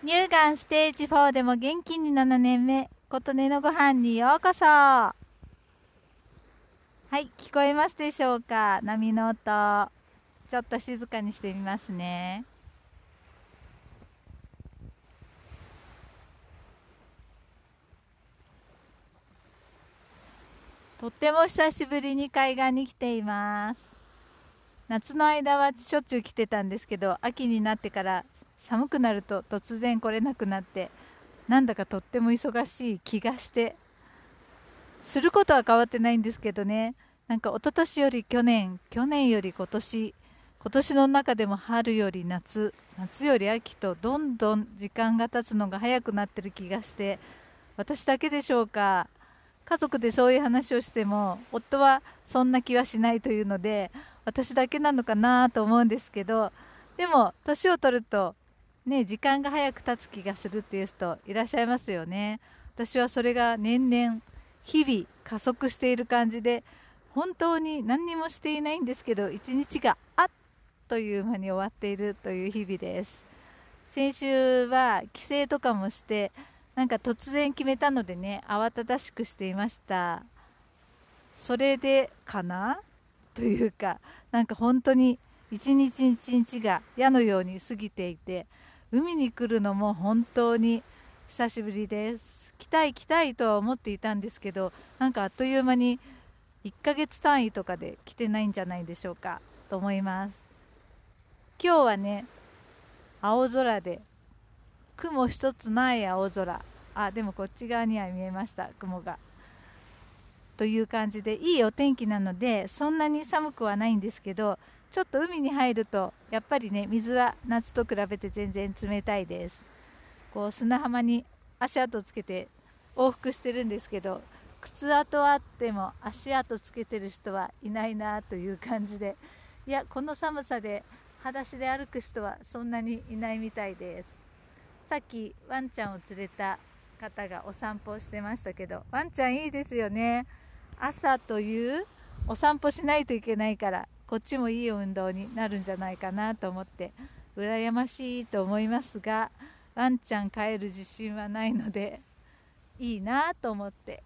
乳がんステージ4でも元気に7年目琴音のご飯にようこそ。はい聞こえますでしょうか？波の音。ちょっと静かにしてみますね。とっても久しぶりに海岸に来ています。夏の間はしょっちゅう来てたんですけど秋になってから寒くなると突然来れなくなってなんだかとっても忙しい気がしてすることは変わってないんですけどね。なんか一昨年より去年去年より今年今年の中でも春より夏夏より秋とどんどん時間が経つのが早くなってる気がして私だけでしょうか家族でそういう話をしても夫はそんな気はしないというので私だけなのかなと思うんですけどでも年を取るとね時間が早く経つ気がするっていう人いらっしゃいますよね。私はそれが年々日々加速している感じで本当に何にもしていないんですけど一日があっという間に終わっているという日々です。先週は帰省とかもしてなんか突然決めたのでね慌ただしくしていました。それでかな？というかなんか本当に一日一日が矢のように過ぎていて海に来るのも本当に久しぶりです。来たい来たいとは思っていたんですけどなんかあっという間に1ヶ月単位とかで来てないんじゃないでしょうかと思います。今日はね青空で雲一つない青空。あでもこっち側には見えました雲が。という感じでいいお天気なのでそんなに寒くはないんですけどちょっと海に入るとやっぱりね水は夏と比べて全然冷たいです。こう砂浜に足跡つけて往復してるんですけど靴跡あっても足跡つけてる人はいないなという感じで。いやこの寒さで裸足で歩く人はそんなにいないみたいです。さっきワンちゃんを連れた方がお散歩してましたけどワンちゃんいいですよね。朝というお散歩しないといけないからこっちもいい運動になるんじゃないかなと思って羨ましいと思いますがワンちゃん飼える自信はないので いいなと思って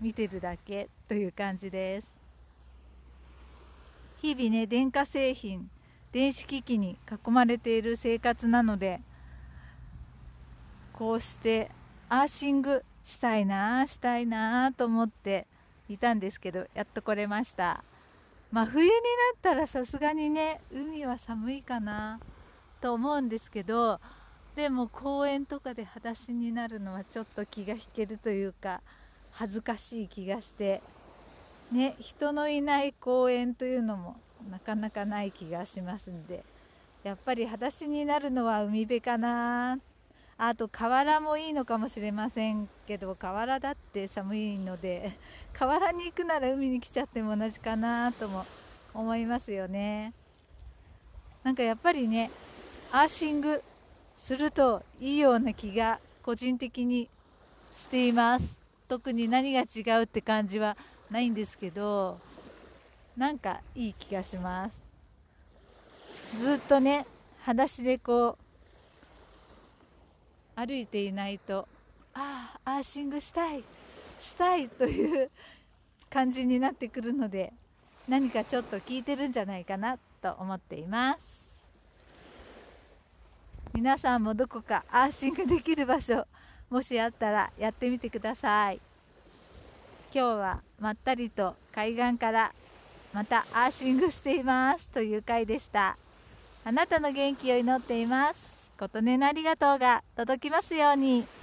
見てるだけという感じです。日々ね電化製品電子機器に囲まれている生活なのでこうしてアーシングしたいなしたいなと思っていたんですけどやっと来れました。まあ冬になったらさすがにね海は寒いかなと思うんですけどでも公園とかで裸足になるのはちょっと気が引けるというか恥ずかしい気がしてね人のいない公園というのもなかなかない気がしますんでやっぱり裸足になるのは海辺かなあと河原もいいのかもしれませんけど河原だって寒いので 河原に行くなら海に来ちゃっても同じかなとも思いますよね。なんかやっぱりねアーシングするといいような気が個人的にしています。特に何が違うって感じはないんですけどなんかいい気がします。ずっとね裸足でこう歩いていないとああアーシングしたいしたいという感じになってくるので何かちょっと効いてるんじゃないかなと思っています。皆さんもどこかアーシングできる場所もしあったらやってみてください。今日はまったりと海岸からまたアーシングしていますという回でした。あなたの元気を祈っています。琴音のありがとうが届きますように。